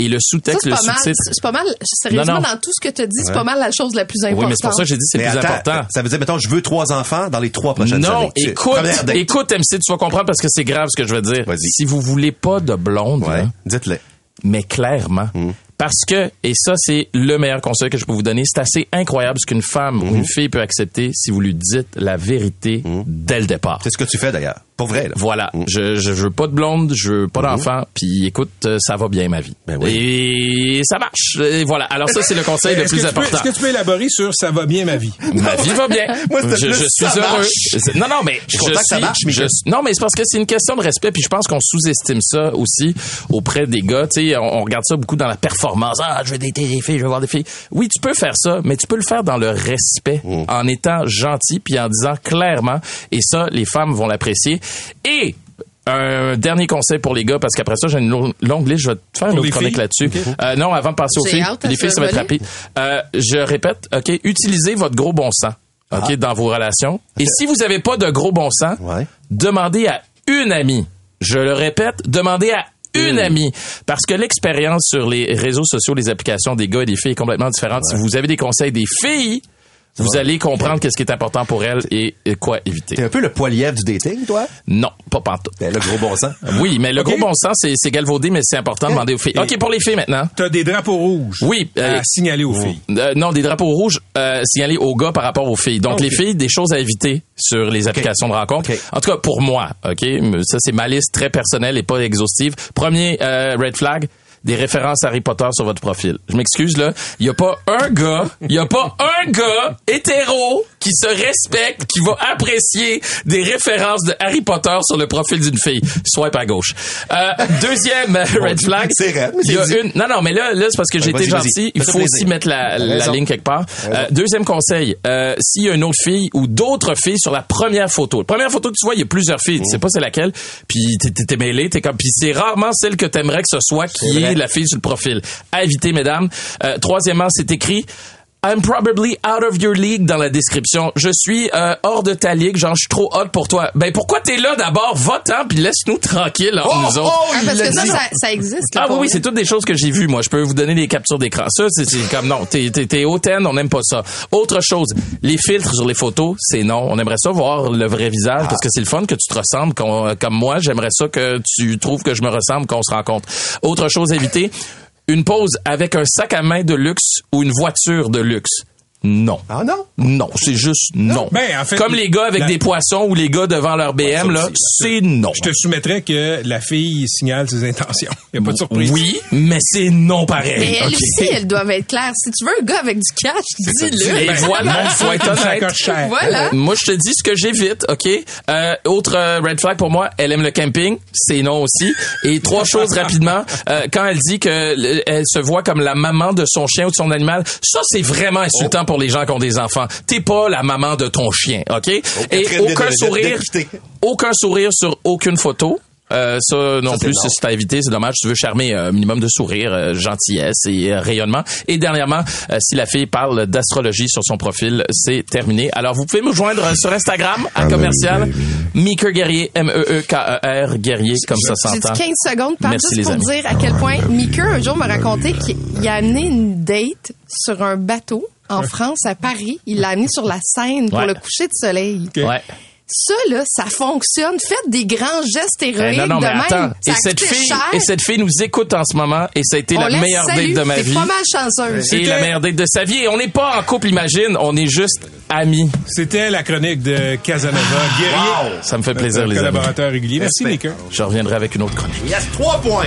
[SPEAKER 5] Et le sous-texte, le sous-titre.
[SPEAKER 6] C'est pas mal. Sérieusement,
[SPEAKER 5] Non, non.
[SPEAKER 6] dans tout ce que tu dis, c'est pas mal la chose la plus importante.
[SPEAKER 5] Oui, mais c'est pour ça que j'ai dit c'est le plus
[SPEAKER 7] attends,
[SPEAKER 5] important.
[SPEAKER 7] Ça veut dire, mettons, je veux trois enfants dans les trois prochaines années.
[SPEAKER 5] Non, écoute, écoute, MC, tu vas comprendre parce que c'est grave ce que je veux dire.
[SPEAKER 7] Vas-y.
[SPEAKER 5] Si vous voulez pas de blonde,
[SPEAKER 7] Ouais. Dites-le.
[SPEAKER 5] mais clairement.
[SPEAKER 7] Mm.
[SPEAKER 5] Parce que, et ça, c'est le meilleur conseil que je peux vous donner, c'est assez incroyable ce qu'une femme
[SPEAKER 7] Mm.
[SPEAKER 5] ou une fille peut accepter si vous lui dites la vérité dès le départ.
[SPEAKER 7] C'est ce que tu fais d'ailleurs. Pour vrai, là.
[SPEAKER 5] Voilà,
[SPEAKER 7] Mm.
[SPEAKER 5] je, je, je veux pas de blonde, je veux pas d'enfant, puis écoute, euh, ça va bien ma vie.
[SPEAKER 7] Ben oui.
[SPEAKER 5] Et ça marche. Et voilà. Alors ça, c'est le conseil le plus important.
[SPEAKER 3] est-ce que tu peux élaborer sur ça va bien ma vie?
[SPEAKER 5] Ma vie va bien.
[SPEAKER 7] Moi,
[SPEAKER 5] je, je suis
[SPEAKER 7] ça
[SPEAKER 5] heureux.
[SPEAKER 7] marche.
[SPEAKER 5] Non, non, mais
[SPEAKER 7] Je suis content que ça
[SPEAKER 5] suis-
[SPEAKER 7] marche,
[SPEAKER 5] je- non, mais c'est parce que c'est une question de respect, puis je pense qu'on sous-estime ça aussi auprès des gars. Tu sais, on, on regarde ça beaucoup dans la performance. Ah, je veux dater des filles, je veux voir des filles. Oui, tu peux faire ça, mais tu peux le faire dans le respect,
[SPEAKER 7] Mm.
[SPEAKER 5] en étant gentil, puis en disant clairement. Et ça, les femmes vont l'apprécier. Et un dernier conseil pour les gars, parce qu'après ça, j'ai une long- longue liste, je vais te faire une autre chronique là-dessus. Euh, non, avant de passer aux filles. Les filles, ça va être rapide. Euh, je répète, OK, utilisez votre gros bon sens, OK, dans vos relations. Et si vous avez pas de gros bon sens,
[SPEAKER 7] Ouais.
[SPEAKER 5] demandez à une amie. Je le répète, demandez à une amie. Parce que l'expérience sur les réseaux sociaux, les applications des gars et des filles est complètement différente. Si vous avez des conseils des filles, vous allez comprendre qu'est-ce qui est important pour elles et, et quoi
[SPEAKER 7] T'es
[SPEAKER 5] éviter.
[SPEAKER 7] un peu le poilièvre du dating, toi?
[SPEAKER 5] Non, pas pantoute.
[SPEAKER 7] Ben, le gros bon sens.
[SPEAKER 5] Oui, mais le gros bon sens, c'est c'est galvaudé, mais c'est important de demander aux filles. OK, pour les filles maintenant.
[SPEAKER 3] Tu as des drapeaux rouges
[SPEAKER 5] Oui, euh,
[SPEAKER 3] à signaler aux filles.
[SPEAKER 5] Euh, non, des drapeaux rouges euh, signalés aux gars par rapport aux filles. Donc
[SPEAKER 3] Ok.
[SPEAKER 5] les filles, des choses à éviter sur les applications de rencontre. En tout cas, pour moi, ok, ça c'est ma liste très personnelle et pas exhaustive. Premier euh, red flag. Des références Harry Potter sur votre profil. Je m'excuse là, il y a pas un gars, il y a pas un gars hétéro qui se respecte, qui va apprécier des références de Harry Potter sur le profil d'une fille. Swipe à gauche. Euh, deuxième red flag.
[SPEAKER 7] C'est
[SPEAKER 5] Il y a une. Non non, mais là, là c'est parce que j'ai été gentil. Il faut aussi mettre la, la ligne quelque part. Euh, deuxième conseil, euh, s'il y a une autre fille ou d'autres filles sur la première photo. La première photo que tu vois, il y a plusieurs filles. Tu sais pas c'est laquelle. Puis t'es, t'es, mêlé, t'es comme. Puis c'est rarement celle que t'aimerais que ce soit qui est la fille sur le profil. À éviter, mesdames. Euh, troisièmement, c'est écrit. I'm probably out of your league dans la description. Je suis euh, hors de ta ligue, genre je suis trop hot pour toi. Ben pourquoi t'es là d'abord? Va-t'en puis laisse-nous tranquille entre nous autres.
[SPEAKER 6] Ah, parce que ça, ça, ça existe. là,
[SPEAKER 5] Ah oui, oui, c'est toutes des choses que j'ai vues. Moi, je peux vous donner des captures d'écran. Ça, c'est c'est comme non, t'es t'es t'es hautaine, on n'aime pas ça. Autre chose, les filtres sur les photos, c'est non. On aimerait ça voir le vrai visage parce que c'est le fun que tu te ressembles qu'on- comme moi. J'aimerais ça que tu trouves que je me ressemble, qu'on se rencontre. Autre chose à éviter, une pause avec un sac à main de luxe ou une voiture de luxe. Non.
[SPEAKER 7] Ah non?
[SPEAKER 5] Non, c'est juste non.
[SPEAKER 3] Ben, en fait,
[SPEAKER 5] Comme les gars avec
[SPEAKER 3] la-
[SPEAKER 5] des poissons ou les gars devant leur BM, là, c'est non.
[SPEAKER 3] Je te soumettrais que la fille signale ses intentions. Il n'y a pas de surprise.
[SPEAKER 5] Oui, mais c'est non pareil.
[SPEAKER 6] Mais elles
[SPEAKER 5] OK?
[SPEAKER 6] aussi, elles doivent être claires. Si tu veux un gars avec du cash, dis-le.
[SPEAKER 5] Et voilà, faut être honnête.
[SPEAKER 6] Voilà.
[SPEAKER 5] Moi, je te dis ce que j'évite, OK? Euh, autre euh, red flag pour moi, elle aime le camping, c'est non aussi. Et trois choses rapidement. Euh, quand elle dit que euh, elle se voit comme la maman de son chien ou de son animal, ça, c'est vraiment insultant pour les gens qui ont des enfants. T'es pas la maman de ton chien, OK? Et aucun sourire, aucun sourire sur aucune photo. Euh, ça non
[SPEAKER 7] Ça,
[SPEAKER 5] plus, c'est à éviter, c'est dommage. Tu veux charmer un minimum de sourire, euh, gentillesse et euh, rayonnement. Et dernièrement, euh, si la fille parle d'astrologie sur son profil, c'est terminé. Alors vous pouvez me joindre euh, sur Instagram à commercial Meeker Guerrier M E E K E R Guerrier comme ça s'entend.
[SPEAKER 6] 15 secondes, Pat,
[SPEAKER 5] Merci,
[SPEAKER 6] juste pour
[SPEAKER 5] amis.
[SPEAKER 6] dire à quel point Mika, un jour, m'a raconté qu'il a amené une date sur un bateau en France, à Paris. Il l'a amené sur la Seine pour
[SPEAKER 5] Ouais.
[SPEAKER 6] le coucher de soleil.
[SPEAKER 5] Ouais.
[SPEAKER 6] Ça, là, ça fonctionne. Faites des grands gestes héroïques
[SPEAKER 5] Eh, non, non,
[SPEAKER 6] de
[SPEAKER 5] mais
[SPEAKER 6] même.
[SPEAKER 5] attends.
[SPEAKER 6] Ça
[SPEAKER 5] Et cette fille,
[SPEAKER 6] cher.
[SPEAKER 5] et cette fille nous écoute en ce moment et ça a été
[SPEAKER 6] On
[SPEAKER 5] la meilleure date de ma vie.
[SPEAKER 6] pas mal chanceuse.
[SPEAKER 5] Et la meilleure date de sa vie. Et on n'est pas en couple, imagine. On est juste amis.
[SPEAKER 3] C'était la chronique de Casanova Guerrier.
[SPEAKER 5] Ça me fait plaisir, les amis.
[SPEAKER 3] collaborateur régulier. Merci. Maker.
[SPEAKER 5] Je reviendrai avec une autre chronique.
[SPEAKER 7] Yes, trois points.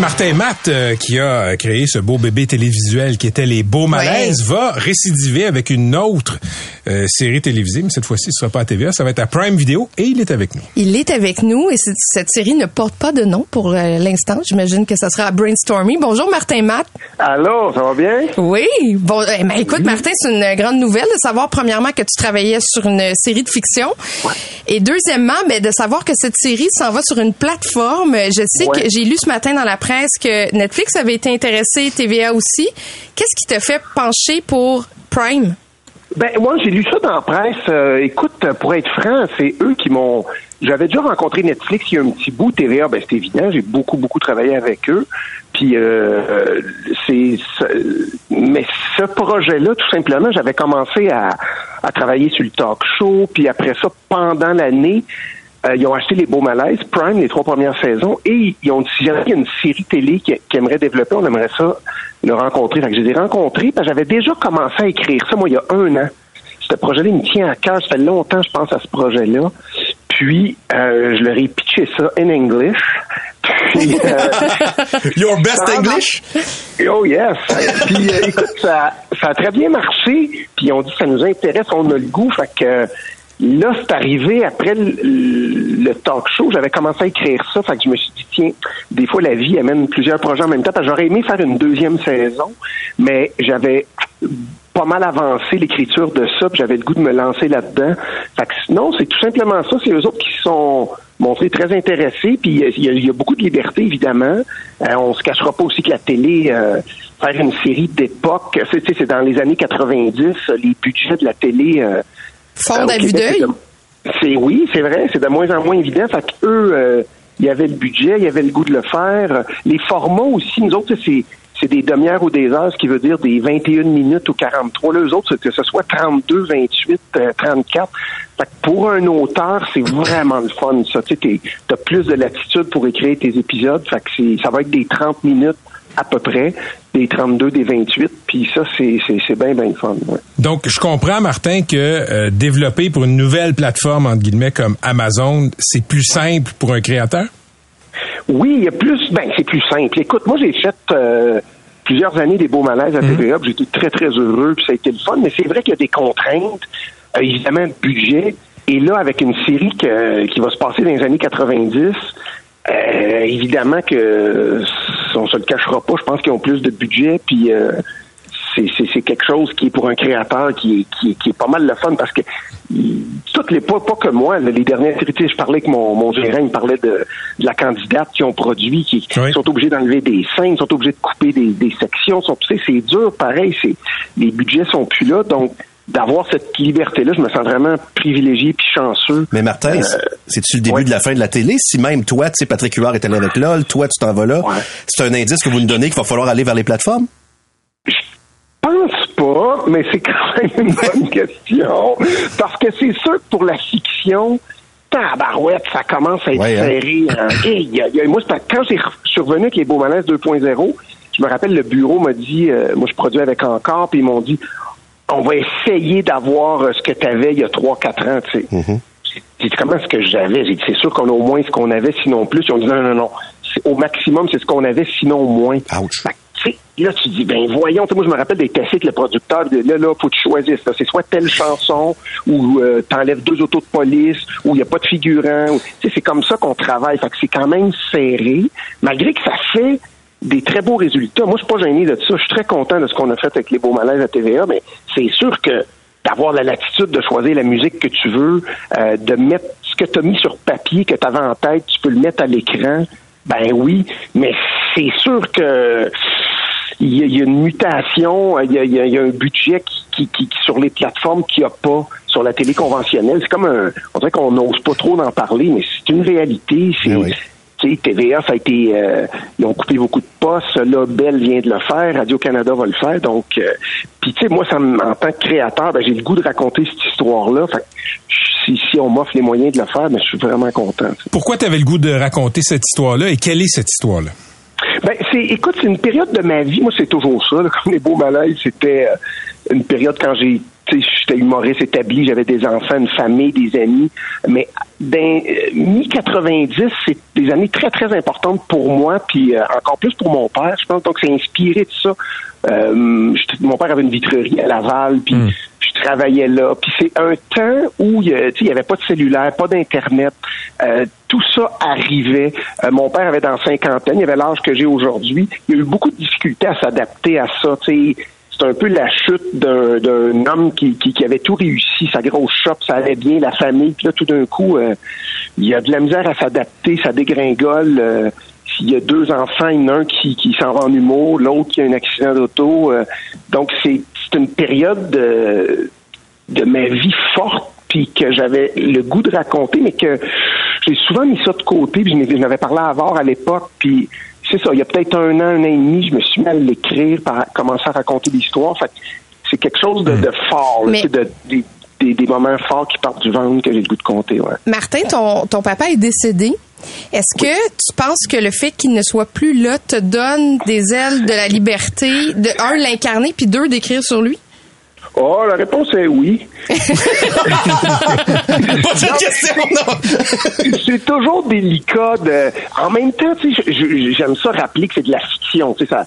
[SPEAKER 3] Martin Matt, euh, qui a créé ce beau bébé télévisuel qui était Les Beaux Malaises, va récidiver avec une autre euh, série télévisée, mais cette fois-ci, ce sera pas à TVA, ça va être à Prime Video, et il est avec nous.
[SPEAKER 6] Il est avec nous et cette- série ne porte pas de nom pour euh, l'instant. J'imagine que ça sera à Brainstorming. Bonjour Martin Matt.
[SPEAKER 8] Allô, ça va bien?
[SPEAKER 6] Oui. Bon, eh ben, écoute Martin, c'est une grande nouvelle de savoir premièrement que tu travaillais sur une série de fiction et deuxièmement, ben, de savoir que cette série s'en va sur une plateforme. Je sais
[SPEAKER 8] Ouais.
[SPEAKER 6] que j'ai lu ce matin dans la presse que Netflix avait été intéressé, TVA aussi? Qu'est-ce qui te fait pencher pour Prime?
[SPEAKER 8] Ben moi j'ai lu ça dans la presse. Euh, écoute, pour être franc, c'est eux qui m'ont. J'avais déjà rencontré Netflix il y a un petit bout. TVA, ben c'est évident. J'ai beaucoup beaucoup travaillé avec eux. Puis euh, c'est. c'est- Mais ce projet-là, tout simplement, j'avais commencé à, à travailler sur le talk show. Puis après ça, pendant l'année. Euh, ils ont acheté les Beaux Malaises, Prime, les trois premières saisons, et ils ont dit, s'il y a une série télé qui, qui aimerait développer, on aimerait ça le rencontrer. Fait que je les ai rencontrés, parce que j'avais déjà commencé à écrire ça, moi, il y a un an. Ce projet-là, il me tient à cœur. Ça fait longtemps, je pense, à ce projet-là. Puis, euh, je leur ai pitché ça in English. Puis, euh,
[SPEAKER 7] Your best English?
[SPEAKER 8] Oh yes. Puis euh, écoute, ça, ça a très bien marché. Puis ils ont dit que ça nous intéresse, on a le goût. Fait que euh, là, c'est arrivé après le, talk show. J'avais commencé à écrire ça. Fait que je me suis dit, tiens, des fois la vie amène plusieurs projets en même temps. J'aurais aimé faire une deuxième saison, mais j'avais pas mal avancé l'écriture de ça, j'avais le goût de me lancer là-dedans. Fait que non, c'est tout simplement ça. C'est eux autres qui sont montrés très intéressés, puis il y a- beaucoup de liberté, évidemment. Euh, on se cachera pas aussi que la télé, euh, faire une série d'époque, c'est, dans les années 90, euh, les budgets de la télé... Euh, Euh,
[SPEAKER 6] à vue d'œil.
[SPEAKER 8] c'est oui, c'est vrai, c'est de moins en moins évident. Fait que eux, euh, il y avait le budget, il y avait le goût de le faire. Les formats aussi, nous autres, c'est c'est des demi-heures ou des heures, ce qui veut dire des 21 minutes ou 43. Là, eux autres, c'est que ce soit 32, 28, euh, 34. Fait que pour un auteur, c'est vraiment le fun, ça. Tu t'as plus de latitude pour écrire tes épisodes. Fait que c'est- ça va être des 30 minutes à peu près, des 32, des 28. Puis ça, c'est c'est- c'est bien, bien fun. ouais.
[SPEAKER 3] Donc, je comprends, Martin, que euh, développer pour une nouvelle plateforme, entre guillemets, comme Amazon, c'est plus simple pour un créateur?
[SPEAKER 8] Oui, il y a plus. Ben, c'est plus simple. Écoute, moi, j'ai fait euh, plusieurs années des beaux malaises à TVA. puis J'étais très, très heureux. Puis ça a été le fun. Mais c'est vrai qu'il y a des contraintes, euh, évidemment, de budget. Et là, avec une série que- qui va se passer dans les années 90, euh, évidemment que on se le cachera pas. Je pense qu'ils ont plus de budget. Puis euh, c'est, c'est, c'est quelque chose qui est pour un créateur qui est, qui est, qui est pas mal le fun parce que toutes les pas, pas que moi, les dernières sais, je parlais avec mon, mon gérant, il me parlait de, de la candidate qui ont produit, qui, qui
[SPEAKER 3] Oui.
[SPEAKER 8] sont obligés d'enlever des scènes, sont obligés de couper des, des sections, sont, tu sais, c'est dur, pareil, c'est les budgets sont plus là, donc d'avoir cette liberté-là, je me sens vraiment privilégié puis chanceux.
[SPEAKER 7] Mais Martin,
[SPEAKER 8] Euh,
[SPEAKER 7] c'est- c'est-tu le début
[SPEAKER 8] ouais.
[SPEAKER 7] de la fin de la télé? Si même toi, tu sais, Patrick Huard est allé avec LOL, toi, tu t'en vas là,
[SPEAKER 8] Ouais.
[SPEAKER 7] c'est un indice que vous nous donnez qu'il va falloir aller vers les plateformes?
[SPEAKER 8] pense pas, mais c'est quand même une bonne question. Parce que c'est sûr que pour la fiction, tabarouette, ça commence à être
[SPEAKER 7] Ouais, hein.
[SPEAKER 8] serré. hein. Hey, y a- y a- moi, quand j'ai je revenu avec les Beaux Malaises 2.0, je me rappelle, le bureau m'a dit, euh, moi, je produis avec Encore, puis ils m'ont dit, on va essayer d'avoir euh, ce que tu avais il y a 3-4 ans, tu sais. J'ai dit, comment est-ce que j'avais? J'ai dit, c'est sûr qu'on a au moins ce qu'on avait, sinon plus. Ils ont dit, non, non, non. C'est- Au maximum, c'est ce qu'on avait, sinon moins.
[SPEAKER 7] Ouch.
[SPEAKER 8] Fait que, là, tu dis, ben voyons, tu sais, moi, je me rappelle des tests avec le producteur, de, là, là, faut que tu choisisses. là. C'est soit telle chanson, ou euh, t'enlèves deux autos de police, ou il n'y a pas de figurant. ou- c'est comme ça qu'on travaille. Fait que c'est quand même serré, malgré que ça fait des très beaux résultats. Moi, je suis pas gêné de ça. Je suis très content de ce qu'on a fait avec les beaux malaises à TVA, mais c'est sûr que d'avoir la latitude de choisir la musique que tu veux, euh, de mettre ce que tu as mis sur papier, que tu avais en tête, tu peux le mettre à l'écran. Ben oui, mais c'est sûr que il y, a, une mutation, il y a, un budget qui, qui, qui- qui- sur les plateformes qu'il n'y a pas sur la télé conventionnelle. C'est comme un, on dirait qu'on n'ose pas trop d'en parler, mais c'est une réalité.
[SPEAKER 7] Oui.
[SPEAKER 8] Tu sais, TVA, ça a été, euh, ils ont coupé beaucoup de postes. Là, Bell vient de le faire, Radio Canada va le faire. Donc, euh, puis tu sais, moi, ça en tant que créateur, ben, j'ai le goût de raconter cette histoire-là. Fait que si, si on m'offre les moyens de le faire, ben, je suis vraiment content.
[SPEAKER 3] Pourquoi tu avais le goût de raconter cette histoire-là et quelle est cette histoire-là?
[SPEAKER 8] Ben, c'est, écoute, c'est une période de ma vie. Moi, c'est toujours ça. là, comme les beaux malaises, c'était euh, une période quand j'ai, j'étais humoriste établi, j'avais des enfants, une famille, des amis. Mais ben, mi 90, c'est des années très très importantes pour moi, puis euh, encore plus pour mon père. Je pense donc c'est inspiré de ça. Euh, mon père avait une vitrerie à Laval, puis je travaillais là. Puis c'est un temps où il n'y avait pas de cellulaire, pas d'internet. Euh, tout ça arrivait. Euh, mon père avait dans cinquantaine, il avait l'âge que j'ai aujourd'hui. Il a eu beaucoup de difficultés à s'adapter à ça. C'est un peu la chute d'un homme qui, avait tout réussi, sa grosse shop, ça allait bien, la famille. Puis là, tout d'un coup, euh, il y a de la misère à s'adapter, ça dégringole. euh, il y a deux enfants, il y en a un qui, s'en va en humour, l'autre qui a un accident d'auto. euh, donc, c'est une période de, de ma vie forte, puis que j'avais le goût de raconter, mais que j'ai souvent mis ça de côté, puis je n'avais parlé à à l'époque, puis c'est ça, il y a peut-être un an, un an et demi, je me suis mis à l'écrire, par commencer à raconter l'histoire. Fait c'est quelque chose de, de fort,
[SPEAKER 6] Mais-
[SPEAKER 8] de, des, moments forts qui partent du ventre que j'ai le goût de compter, ouais.
[SPEAKER 6] Martin, ton, ton papa est décédé. Est-ce que tu penses que le fait qu'il ne soit plus là te donne des ailes de la liberté, de un, l'incarner, puis deux, d'écrire sur lui?
[SPEAKER 8] Oh, la réponse est oui.
[SPEAKER 5] Pas cette question, non.
[SPEAKER 8] c'est toujours délicat de. En même temps, j'aime ça rappeler que c'est de la fiction. Tu sais, ça.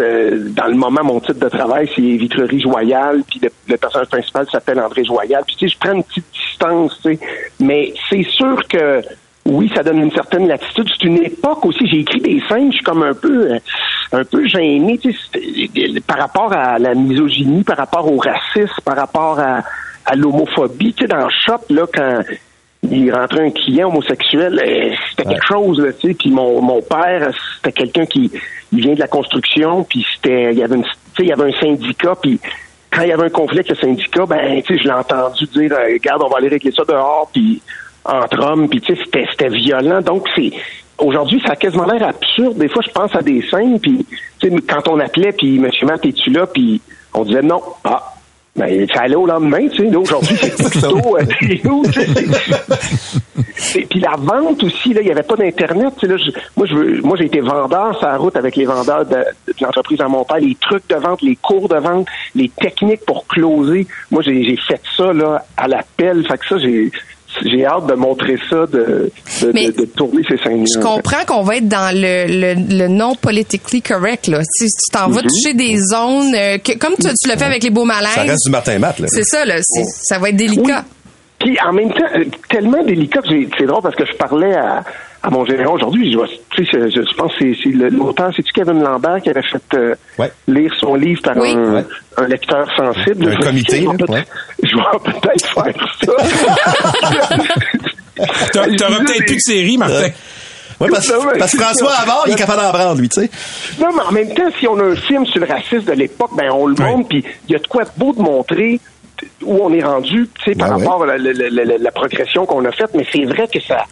[SPEAKER 8] Dans le moment, mon titre de travail, c'est Vitrerie Joyale, puis le, le personnage principal s'appelle André Joyal. Puis tu sais, je prends une petite distance, tu sais. Mais c'est sûr que oui, ça donne une certaine latitude. C'est une époque aussi. J'ai écrit des scènes, je suis comme un peu, euh, un peu gêné, tu sais, c'était- par rapport à la misogynie, par rapport au racisme, par rapport à, à l'homophobie. Tu sais, dans le shop, là, quand il rentrait un client homosexuel, euh, c'était quelque chose, là, tu sais. Puis mon, mon père, c'était quelqu'un qui il vient de la construction, puis c'était, il y avait une, tu sais, il y avait un syndicat, puis quand il y avait un conflit avec le syndicat, ben, tu sais, je l'ai entendu dire, euh, regarde, on va aller régler ça dehors, puis entre hommes, puis tu sais, c'était, c'était violent. Donc c'est, aujourd'hui, ça a quasiment l'air absurde. Des fois, je pense à des scènes, puis tu sais, quand on appelait, puis Monsieur Matt, es-tu là, puis on disait non, ah. Ben, ça allait au lendemain, tu sais. Là, aujourd'hui, c'est plutôt euh, puis la vente aussi, là, il n'y avait pas d'internet. tu sais, Là, je- moi, je veux, moi, j'ai été vendeur sur la route avec les vendeurs de, de l'entreprise à mon père, les trucs de vente, les cours de vente, les techniques pour closer. Moi, j'ai j'ai fait ça là à l'appel. Fait que ça, j'ai j'ai hâte de montrer ça, de, de, de, de tourner ces scènes
[SPEAKER 6] Je comprends qu'on va être dans le, le, le non politically correct. Là. Si tu t'en vas
[SPEAKER 8] Mhm.
[SPEAKER 6] toucher des zones, euh, que, comme tu, tu l'as fait avec les beaux malaises.
[SPEAKER 7] Ça reste du Martin Matt, là.
[SPEAKER 6] C'est ça, là. c'est- Ça va être délicat.
[SPEAKER 8] Puis en même temps, euh, tellement délicat que j'ai- c'est drôle parce que je parlais à, à mon gérant aujourd'hui. Je, pense que c'est- l'auteur, c'est-tu Kevin Lambert qui avait fait euh,
[SPEAKER 7] Ouais.
[SPEAKER 8] lire son livre par
[SPEAKER 6] Oui.
[SPEAKER 8] un,
[SPEAKER 7] Ouais.
[SPEAKER 8] un lecteur sensible?
[SPEAKER 7] Un comité,
[SPEAKER 8] je vais
[SPEAKER 7] là,
[SPEAKER 8] peut-
[SPEAKER 7] ouais.
[SPEAKER 8] Je vais peut-être faire ça.
[SPEAKER 3] T'a- T'auras peut-être plus de série, Martin.
[SPEAKER 7] Ouais, parce, que François. Havard, il est capable d'en prendre, lui, tu sais.
[SPEAKER 8] Non, mais en même temps, si on a un film sur le racisme de l'époque, ben on le montre, puis il y a de quoi de beau de montrer où on est rendu, tu sais, par
[SPEAKER 7] Ben ouais.
[SPEAKER 8] rapport à la, la- la- la- la progression qu'on a faite. Mais c'est vrai que ça,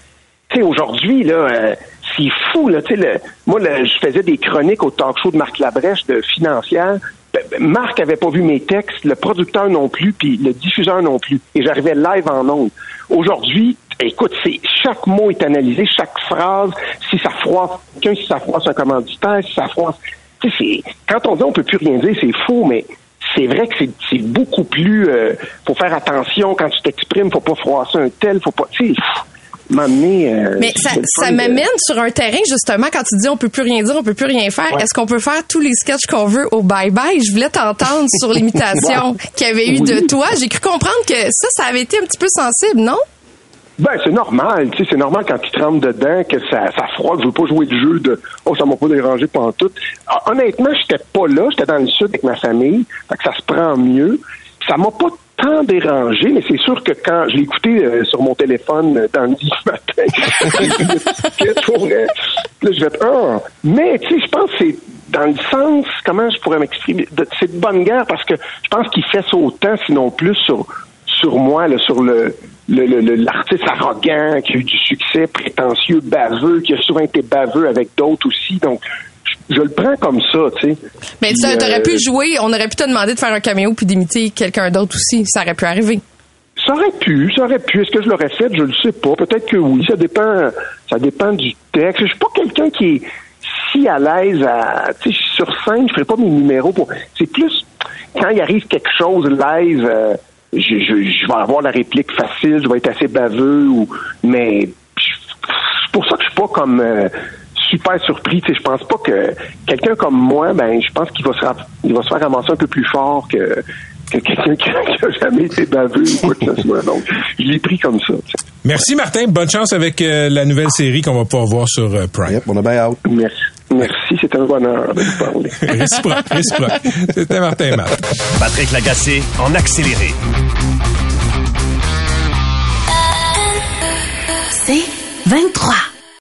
[SPEAKER 8] tu sais, aujourd'hui là, euh, c'est fou là. Tu sais, moi, je faisais des chroniques au talk show de Marc Labrèche de financière. Ben, ben, Marc avait pas vu mes textes, le producteur non plus, puis le diffuseur non plus. Et j'arrivais live en ondes. Aujourd'hui, écoute, c'est chaque mot est analysé, chaque phrase, si ça froisse quelqu'un, si ça froisse un commanditaire, si ça froisse. Tu sais, quand on dit on peut plus rien dire, c'est faux, mais c'est vrai que c'est- beaucoup plus. Euh, faut faire attention quand tu t'exprimes, faut pas froisser un tel, faut pas. Tu sais, m'amener. euh,
[SPEAKER 6] Mais ça,
[SPEAKER 8] de-
[SPEAKER 6] m'amène sur un terrain, justement, quand tu dis on peut plus rien dire, on peut plus rien faire.
[SPEAKER 8] Ouais.
[SPEAKER 6] Est-ce qu'on peut faire tous les sketchs qu'on veut au bye-bye? Je voulais t'entendre sur l'imitation qu'il y avait eu de toi. J'ai cru comprendre que ça, ça avait été un petit peu sensible, non?
[SPEAKER 8] Ben, c'est normal, tu sais, c'est normal quand tu te rentres dedans que ça, ça froide. Je veux pas jouer le jeu de Oh, ça m'a pas dérangé pendant tout. Ah, Honnêtement, j'étais pas là, j'étais dans le sud avec ma famille, fait que ça se prend mieux. Ça m'a pas tant dérangé, mais c'est sûr que quand je écouté euh, sur mon téléphone euh, dans le matin, qu'est-ce pour? Là, je vais être Ah! Mais tu sais, je pense que c'est dans le sens, comment je pourrais m'exprimer, c'est de bonne guerre parce que je pense qu'il fait autant, sinon plus, sur sur moi, là, sur le- l'artiste arrogant qui a eu du succès, prétentieux, baveux, qui a souvent été baveux avec d'autres aussi. Donc, je, le prends comme ça, tu sais.
[SPEAKER 6] Mais
[SPEAKER 8] Puis,
[SPEAKER 6] tu aurais
[SPEAKER 8] euh,
[SPEAKER 6] pu jouer, on aurait pu te demander de faire un caméo puis d'imiter quelqu'un d'autre aussi. Ça aurait pu arriver.
[SPEAKER 8] Ça aurait pu, ça aurait pu. Est-ce que je l'aurais fait? Je le sais pas. Peut-être que oui. Ça dépend, ça dépend du texte. Je suis pas quelqu'un qui est si à l'aise à, tu sais, sur scène, je ferai pas mes numéros pour, c'est plus quand il arrive quelque chose live, euh, je, je, je vais avoir la réplique facile, je vais être assez baveux ou, mais c'est pour ça que je suis pas comme, euh, super surpris. Tu sais, je pense pas que quelqu'un comme moi, ben, je pense qu'il va se, il va se faire ramasser un peu plus fort que, que quelqu'un qui, qui a jamais été baveux ou quoi que ce soit. Donc, je l'ai pris comme ça. tu sais.
[SPEAKER 3] Merci Martin, bonne chance avec euh, la nouvelle série qu'on va pouvoir voir sur euh, Prime.
[SPEAKER 7] Yep, on a bien hâte.
[SPEAKER 8] Merci. Merci, c'est un bonheur de vous parler.
[SPEAKER 3] Réciproque, réciproque. C'était Martin Matt.
[SPEAKER 2] Patrick Lagacé en accéléré.
[SPEAKER 9] C'est 23.